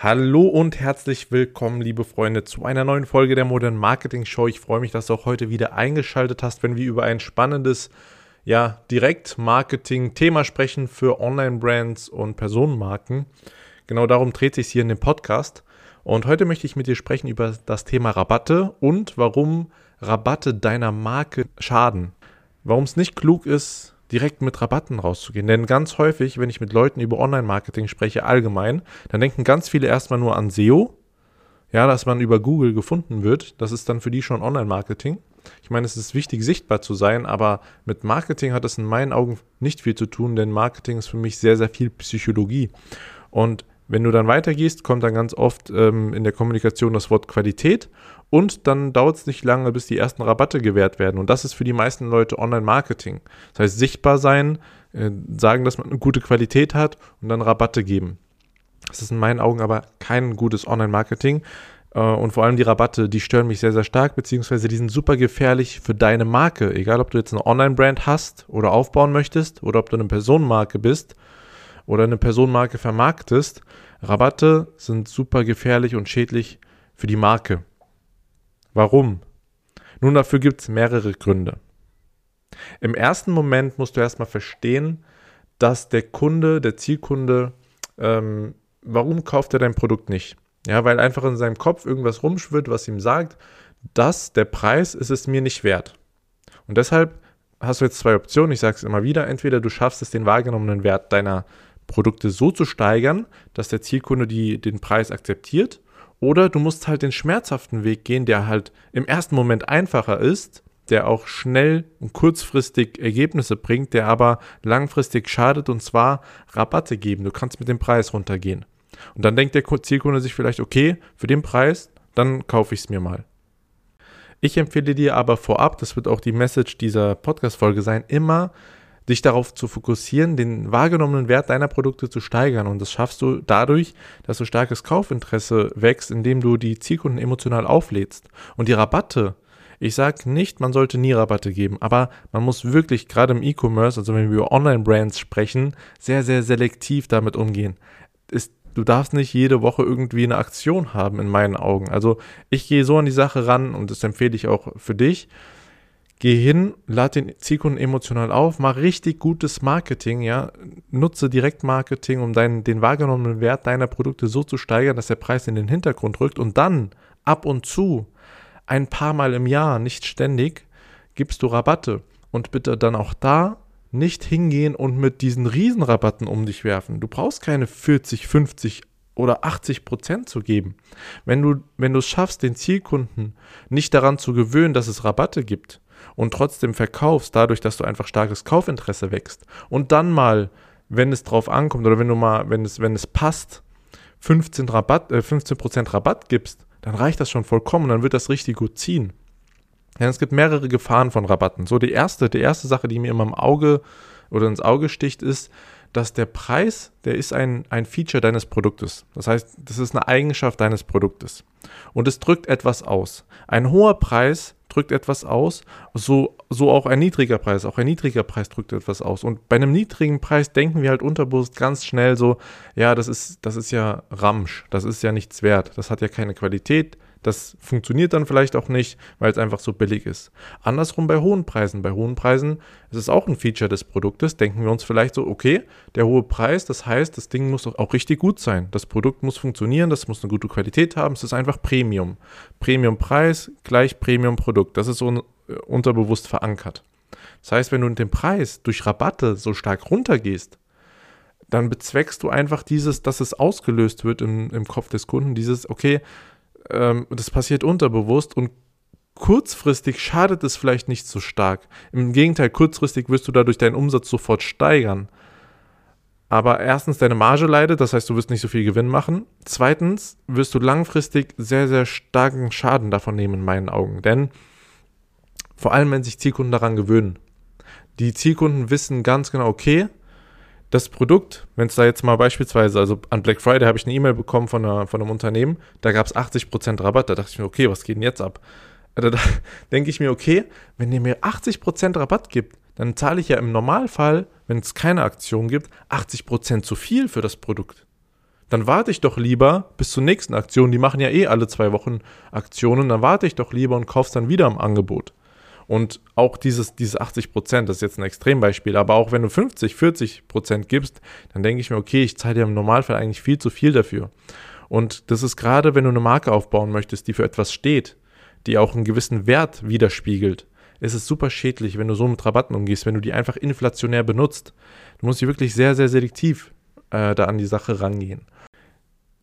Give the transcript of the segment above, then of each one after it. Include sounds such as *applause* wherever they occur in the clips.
Hallo und herzlich willkommen, liebe Freunde, zu einer neuen Folge der Modern Marketing Show. Ich freue mich, dass du auch heute wieder eingeschaltet hast, wenn wir über ein spannendes, ja, Direktmarketing-Thema sprechen für Online-Brands und Personenmarken. Genau darum dreht sich hier in dem Podcast. Und heute möchte ich mit dir sprechen über das Thema Rabatte und warum Rabatte deiner Marke schaden. Warum es nicht klug ist, direkt mit Rabatten rauszugehen. Denn ganz häufig, wenn ich mit Leuten über Online-Marketing spreche, allgemein, dann denken ganz viele erstmal nur an SEO. Ja, dass man über Google gefunden wird. Das ist dann für die schon Online-Marketing. Ich meine, es ist wichtig, sichtbar zu sein, aber mit Marketing hat es in meinen Augen nicht viel zu tun, denn Marketing ist für mich sehr, sehr viel Psychologie. Und wenn du dann weitergehst, kommt dann ganz oft ähm, in der Kommunikation das Wort Qualität und dann dauert es nicht lange, bis die ersten Rabatte gewährt werden. Und das ist für die meisten Leute Online-Marketing. Das heißt, sichtbar sein, äh, sagen, dass man eine gute Qualität hat und dann Rabatte geben. Das ist in meinen Augen aber kein gutes Online-Marketing. Äh, und vor allem die Rabatte, die stören mich sehr, sehr stark, beziehungsweise die sind super gefährlich für deine Marke. Egal, ob du jetzt eine Online-Brand hast oder aufbauen möchtest oder ob du eine Personenmarke bist oder eine Personenmarke vermarktest. Rabatte sind super gefährlich und schädlich für die Marke. Warum? Nun, dafür gibt es mehrere Gründe. Im ersten Moment musst du erstmal verstehen, dass der Kunde, der Zielkunde, ähm, warum kauft er dein Produkt nicht? Ja, weil einfach in seinem Kopf irgendwas rumschwirrt, was ihm sagt, dass der Preis ist es mir nicht wert. Und deshalb hast du jetzt zwei Optionen. Ich sage es immer wieder. Entweder du schaffst es, den wahrgenommenen Wert deiner Produkte so zu steigern, dass der Zielkunde die, den Preis akzeptiert oder du musst halt den schmerzhaften Weg gehen, der halt im ersten Moment einfacher ist, der auch schnell und kurzfristig Ergebnisse bringt, der aber langfristig schadet und zwar Rabatte geben. Du kannst mit dem Preis runtergehen. Und dann denkt der Zielkunde sich vielleicht, okay, für den Preis, dann kaufe ich es mir mal. Ich empfehle dir aber vorab, das wird auch die Message dieser Podcast-Folge sein, immer dich darauf zu fokussieren, den wahrgenommenen Wert deiner Produkte zu steigern. Und das schaffst du dadurch, dass du starkes Kaufinteresse wächst, indem du die Zielkunden emotional auflädst. Und die Rabatte, ich sage nicht, man sollte nie Rabatte geben, aber man muss wirklich gerade im E-Commerce, also wenn wir über Online-Brands sprechen, sehr, sehr selektiv damit umgehen. Ist, du darfst nicht jede Woche irgendwie eine Aktion haben, in meinen Augen. Also ich gehe so an die Sache ran und das empfehle ich auch für dich Geh hin, lad den Zielkunden emotional auf, mach richtig gutes Marketing, ja. Nutze Direktmarketing, um deinen, den wahrgenommenen Wert deiner Produkte so zu steigern, dass der Preis in den Hintergrund rückt und dann ab und zu ein paar Mal im Jahr, nicht ständig, gibst du Rabatte und bitte dann auch da nicht hingehen und mit diesen Riesenrabatten um dich werfen. Du brauchst keine 40, 50 oder 80 Prozent zu geben. Wenn du, wenn du es schaffst, den Zielkunden nicht daran zu gewöhnen, dass es Rabatte gibt, und trotzdem verkaufst, dadurch, dass du einfach starkes Kaufinteresse wächst und dann mal, wenn es drauf ankommt oder wenn du mal, wenn es, wenn es passt, 15 Rabatt, äh, 15% Rabatt gibst, dann reicht das schon vollkommen, dann wird das richtig gut ziehen. Denn es gibt mehrere Gefahren von Rabatten. So, die erste, die erste Sache, die mir immer im Auge oder ins Auge sticht, ist, dass der Preis, der ist ein, ein Feature deines Produktes. Das heißt, das ist eine Eigenschaft deines Produktes. Und es drückt etwas aus. Ein hoher Preis drückt etwas aus, so, so auch ein niedriger Preis. Auch ein niedriger Preis drückt etwas aus. Und bei einem niedrigen Preis denken wir halt unterbewusst ganz schnell so, ja, das ist, das ist ja Ramsch, das ist ja nichts wert, das hat ja keine Qualität, das funktioniert dann vielleicht auch nicht, weil es einfach so billig ist. Andersrum bei hohen Preisen. Bei hohen Preisen ist es auch ein Feature des Produktes. Denken wir uns vielleicht so, okay, der hohe Preis, das heißt, das Ding muss auch richtig gut sein. Das Produkt muss funktionieren, das muss eine gute Qualität haben. Es ist einfach Premium. Premium-Preis gleich Premium-Produkt. Das ist so äh, unterbewusst verankert. Das heißt, wenn du dem Preis durch Rabatte so stark runtergehst, dann bezweckst du einfach dieses, dass es ausgelöst wird im, im Kopf des Kunden, dieses, okay, ähm, das passiert unterbewusst und kurzfristig schadet es vielleicht nicht so stark. Im Gegenteil, kurzfristig wirst du dadurch deinen Umsatz sofort steigern. Aber erstens, deine Marge leidet, das heißt, du wirst nicht so viel Gewinn machen. Zweitens, wirst du langfristig sehr, sehr starken Schaden davon nehmen, in meinen Augen. Denn vor allem, wenn sich Zielkunden daran gewöhnen. Die Zielkunden wissen ganz genau, okay, das Produkt, wenn es da jetzt mal beispielsweise, also an Black Friday habe ich eine E-Mail bekommen von, einer, von einem Unternehmen, da gab es 80% Rabatt, da dachte ich mir, okay, was geht denn jetzt ab? Da, da *laughs* denke ich mir, okay, wenn ihr mir 80% Rabatt gibt, dann zahle ich ja im Normalfall, wenn es keine Aktion gibt, 80% zu viel für das Produkt. Dann warte ich doch lieber bis zur nächsten Aktion. Die machen ja eh alle zwei Wochen Aktionen. Dann warte ich doch lieber und kaufe es dann wieder im Angebot. Und auch dieses, dieses 80 Prozent, das ist jetzt ein Extrembeispiel, aber auch wenn du 50, 40 Prozent gibst, dann denke ich mir, okay, ich zahle dir im Normalfall eigentlich viel zu viel dafür. Und das ist gerade, wenn du eine Marke aufbauen möchtest, die für etwas steht, die auch einen gewissen Wert widerspiegelt, ist es super schädlich, wenn du so mit Rabatten umgehst, wenn du die einfach inflationär benutzt. Du musst hier wirklich sehr, sehr selektiv äh, da an die Sache rangehen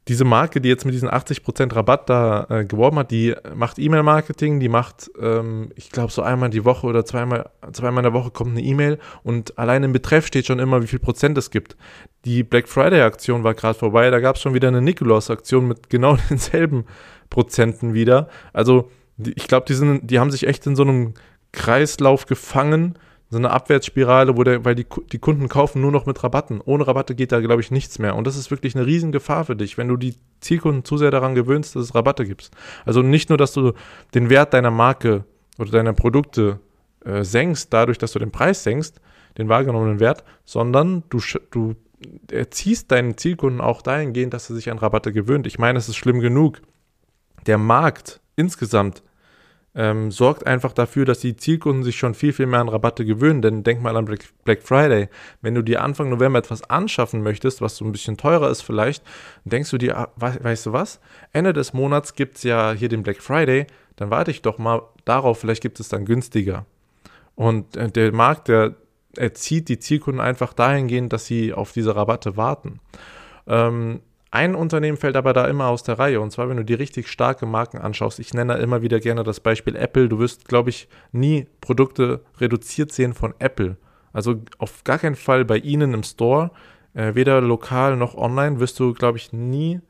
diese Marke, die jetzt mit diesen 80% Rabatt da äh, geworben hat, die macht E-Mail-Marketing, die macht, ähm, ich glaube, so einmal die Woche oder zweimal, zweimal in der Woche kommt eine E-Mail und allein im Betreff steht schon immer, wie viel Prozent es gibt. Die Black Friday-Aktion war gerade vorbei, da gab es schon wieder eine Nikolaus-Aktion mit *laughs* genau denselben Prozenten wieder. Also die, ich glaube, die, die haben sich echt in so einem Kreislauf gefangen, so eine Abwärtsspirale, wo der, weil die, die Kunden kaufen nur noch mit Rabatten. Ohne Rabatte geht da, glaube ich, nichts mehr. Und das ist wirklich eine Riesengefahr für dich, wenn du die Zielkunden zu sehr daran gewöhnst, dass es Rabatte gibt. Also nicht nur, dass du den Wert deiner Marke oder deiner Produkte äh, senkst, dadurch, dass du den Preis senkst, den wahrgenommenen Wert, sondern du, du erziehst deinen Zielkunden auch dahingehend, dass er sich an Rabatte gewöhnt. Ich meine, es ist schlimm genug. Der Markt insgesamt ähm, sorgt einfach dafür, dass die Zielkunden sich schon viel, viel mehr an Rabatte gewöhnen. Denn denk mal an Black Friday. Wenn du dir Anfang November etwas anschaffen möchtest, was so ein bisschen teurer ist vielleicht, denkst du dir, ah, weißt du was? Ende des Monats gibt es ja hier den Black Friday, dann warte ich doch mal darauf, vielleicht gibt es dann günstiger. Und äh, der Markt, der erzieht die Zielkunden einfach dahingehend, dass sie auf diese Rabatte warten. Ähm, ein Unternehmen fällt aber da immer aus der Reihe und zwar, wenn du die richtig starke Marken anschaust. Ich nenne da immer wieder gerne das Beispiel Apple. Du wirst, glaube ich, nie Produkte reduziert sehen von Apple. Also auf gar keinen Fall bei ihnen im Store, äh, weder lokal noch online, wirst du, glaube ich, nie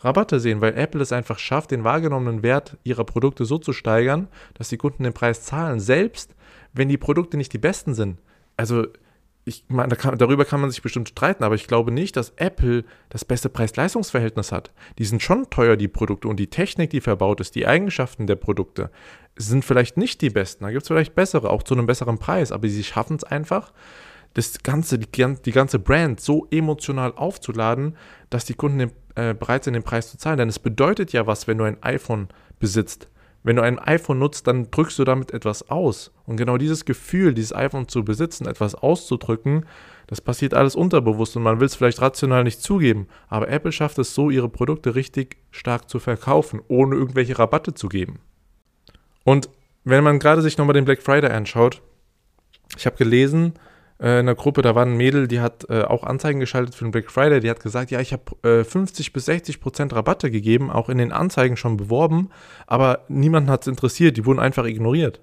Rabatte sehen, weil Apple es einfach schafft, den wahrgenommenen Wert ihrer Produkte so zu steigern, dass die Kunden den Preis zahlen, selbst wenn die Produkte nicht die besten sind. Also ich meine, da kann, darüber kann man sich bestimmt streiten, aber ich glaube nicht, dass Apple das beste Preis-Leistungs-Verhältnis hat. Die sind schon teuer, die Produkte, und die Technik, die verbaut ist, die Eigenschaften der Produkte sind vielleicht nicht die besten. Da gibt es vielleicht bessere, auch zu einem besseren Preis, aber sie schaffen es einfach, das ganze, die, die, ganze Brand so emotional aufzuladen, dass die Kunden den, äh, bereit sind, den Preis zu zahlen. Denn es bedeutet ja was, wenn du ein iPhone besitzt. Wenn du ein iPhone nutzt, dann drückst du damit etwas aus. Und genau dieses Gefühl, dieses iPhone zu besitzen, etwas auszudrücken, das passiert alles unterbewusst und man will es vielleicht rational nicht zugeben. Aber Apple schafft es so, ihre Produkte richtig stark zu verkaufen, ohne irgendwelche Rabatte zu geben. Und wenn man gerade sich nochmal den Black Friday anschaut, ich habe gelesen, äh, in der Gruppe, da war ein Mädel, die hat äh, auch Anzeigen geschaltet für den Black Friday. Die hat gesagt, ja, ich habe äh, 50 bis 60 Prozent Rabatte gegeben, auch in den Anzeigen schon beworben, aber niemanden hat es interessiert, die wurden einfach ignoriert.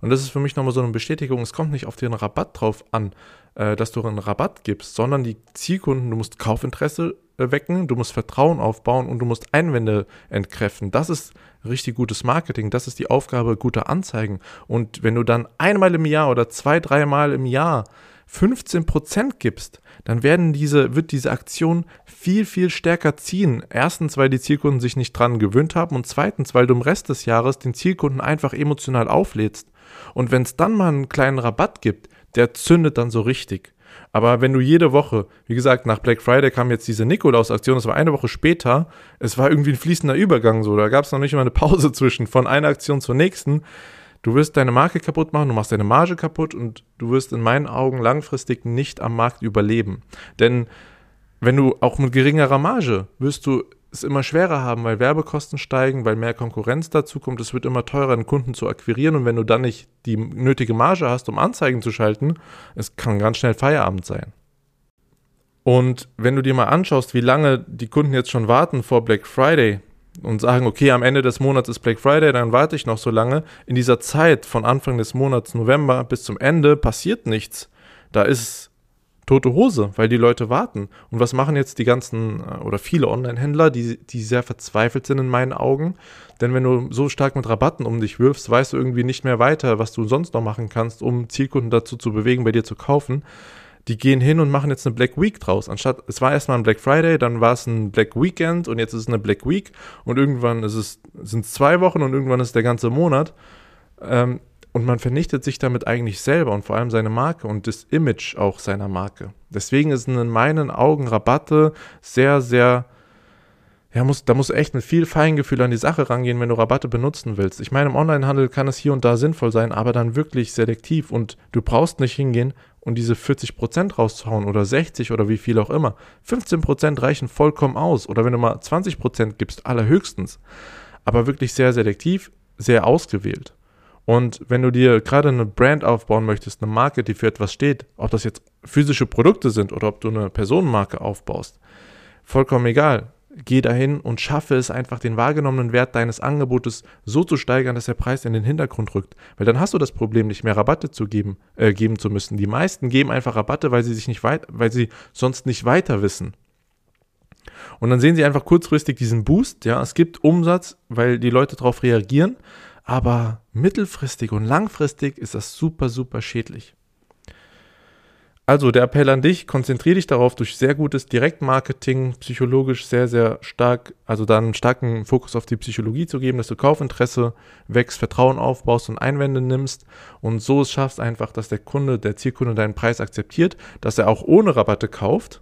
Und das ist für mich nochmal so eine Bestätigung, es kommt nicht auf den Rabatt drauf an, äh, dass du einen Rabatt gibst, sondern die Zielkunden, du musst Kaufinteresse äh, wecken, du musst Vertrauen aufbauen und du musst Einwände entkräften. Das ist richtig gutes Marketing, das ist die Aufgabe guter Anzeigen. Und wenn du dann einmal im Jahr oder zwei, dreimal im Jahr 15% gibst, dann werden diese, wird diese Aktion viel, viel stärker ziehen. Erstens, weil die Zielkunden sich nicht dran gewöhnt haben und zweitens, weil du im Rest des Jahres den Zielkunden einfach emotional auflädst. Und wenn es dann mal einen kleinen Rabatt gibt, der zündet dann so richtig. Aber wenn du jede Woche, wie gesagt, nach Black Friday kam jetzt diese Nikolaus-Aktion, das war eine Woche später, es war irgendwie ein fließender Übergang so, da gab es noch nicht mal eine Pause *laughs* zwischen von einer Aktion zur nächsten. Du wirst deine Marke kaputt machen, du machst deine Marge kaputt und du wirst in meinen Augen langfristig nicht am Markt überleben. Denn wenn du auch mit geringerer Marge wirst du es immer schwerer haben, weil Werbekosten steigen, weil mehr Konkurrenz dazu kommt. Es wird immer teurer, einen Kunden zu akquirieren. Und wenn du dann nicht die nötige Marge hast, um Anzeigen zu schalten, es kann ganz schnell Feierabend sein. Und wenn du dir mal anschaust, wie lange die Kunden jetzt schon warten vor Black Friday, und sagen, okay, am Ende des Monats ist Black Friday, dann warte ich noch so lange. In dieser Zeit von Anfang des Monats November bis zum Ende passiert nichts. Da ist tote Hose, weil die Leute warten. Und was machen jetzt die ganzen äh, oder viele Online-Händler, die, die sehr verzweifelt sind in meinen Augen? Denn wenn du so stark mit Rabatten um dich wirfst, weißt du irgendwie nicht mehr weiter, was du sonst noch machen kannst, um Zielkunden dazu zu bewegen, bei dir zu kaufen die gehen hin und machen jetzt eine Black Week draus. Anstatt, es war erstmal ein Black Friday, dann war es ein Black Weekend und jetzt ist es eine Black Week und irgendwann ist es, sind es zwei Wochen und irgendwann ist der ganze Monat. Ähm, und man vernichtet sich damit eigentlich selber und vor allem seine Marke und das Image auch seiner Marke. Deswegen ist in meinen Augen Rabatte sehr, sehr ja, muss, da musst du echt mit viel Feingefühl an die Sache rangehen, wenn du Rabatte benutzen willst. Ich meine, im Onlinehandel kann es hier und da sinnvoll sein, aber dann wirklich selektiv und du brauchst nicht hingehen und diese 40% rauszuhauen oder 60 oder wie viel auch immer. 15% reichen vollkommen aus oder wenn du mal 20% gibst, allerhöchstens. Aber wirklich sehr selektiv, sehr ausgewählt. Und wenn du dir gerade eine Brand aufbauen möchtest, eine Marke, die für etwas steht, ob das jetzt physische Produkte sind oder ob du eine Personenmarke aufbaust, vollkommen egal geh dahin und schaffe es einfach, den wahrgenommenen Wert deines Angebotes so zu steigern, dass der Preis in den Hintergrund rückt. Weil dann hast du das Problem, nicht mehr Rabatte zu geben, äh, geben zu müssen. Die meisten geben einfach Rabatte, weil sie sich nicht weit, weil sie sonst nicht weiter wissen. Und dann sehen sie einfach kurzfristig diesen Boost. Ja, es gibt Umsatz, weil die Leute darauf reagieren. Aber mittelfristig und langfristig ist das super, super schädlich. Also der Appell an dich, konzentriere dich darauf, durch sehr gutes Direktmarketing psychologisch sehr, sehr stark, also dann einen starken Fokus auf die Psychologie zu geben, dass du Kaufinteresse wächst, Vertrauen aufbaust und Einwände nimmst und so es schaffst einfach, dass der Kunde, der Zielkunde deinen Preis akzeptiert, dass er auch ohne Rabatte kauft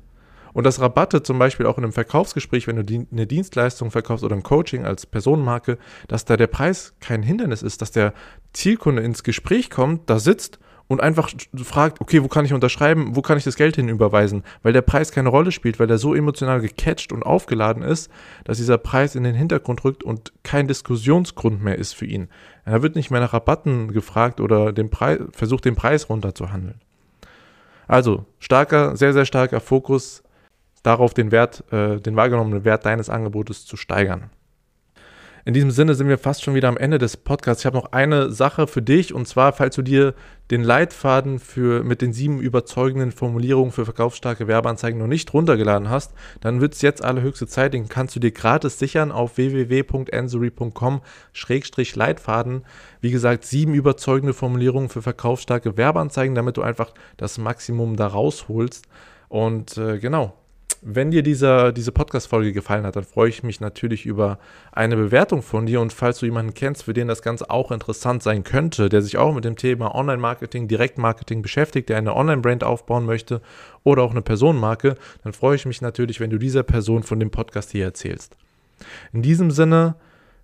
und dass Rabatte zum Beispiel auch in einem Verkaufsgespräch, wenn du eine Dienstleistung verkaufst oder ein Coaching als Personenmarke, dass da der Preis kein Hindernis ist, dass der Zielkunde ins Gespräch kommt, da sitzt und einfach fragt, okay, wo kann ich unterschreiben, wo kann ich das Geld hinüberweisen, weil der Preis keine Rolle spielt, weil der so emotional gecatcht und aufgeladen ist, dass dieser Preis in den Hintergrund rückt und kein Diskussionsgrund mehr ist für ihn. Er wird nicht mehr nach Rabatten gefragt oder den Preis, versucht den Preis runterzuhandeln. Also starker, sehr, sehr starker Fokus darauf, den Wert, äh, den wahrgenommenen Wert deines Angebotes zu steigern. In diesem Sinne sind wir fast schon wieder am Ende des Podcasts. Ich habe noch eine Sache für dich und zwar, falls du dir den Leitfaden für, mit den sieben überzeugenden Formulierungen für verkaufsstarke Werbeanzeigen noch nicht runtergeladen hast, dann wird es jetzt allerhöchste Zeit. Den kannst du dir gratis sichern auf www.ansory.com-leitfaden. Wie gesagt, sieben überzeugende Formulierungen für verkaufsstarke Werbeanzeigen, damit du einfach das Maximum da rausholst. Und äh, genau, wenn dir dieser, diese Podcast-Folge gefallen hat, dann freue ich mich natürlich über eine Bewertung von dir. Und falls du jemanden kennst, für den das Ganze auch interessant sein könnte, der sich auch mit dem Thema Online-Marketing, Direktmarketing beschäftigt, der eine Online-Brand aufbauen möchte oder auch eine Personenmarke, dann freue ich mich natürlich, wenn du dieser Person von dem Podcast hier erzählst. In diesem Sinne,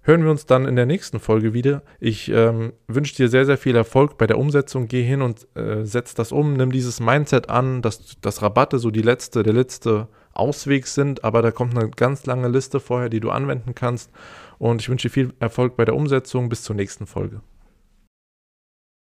hören wir uns dann in der nächsten Folge wieder. Ich ähm, wünsche dir sehr, sehr viel Erfolg bei der Umsetzung. Geh hin und äh, setz das um. Nimm dieses Mindset an, dass, dass Rabatte so die letzte, der letzte Ausweg sind, aber da kommt eine ganz lange Liste vorher, die du anwenden kannst. Und ich wünsche dir viel Erfolg bei der Umsetzung. Bis zur nächsten Folge.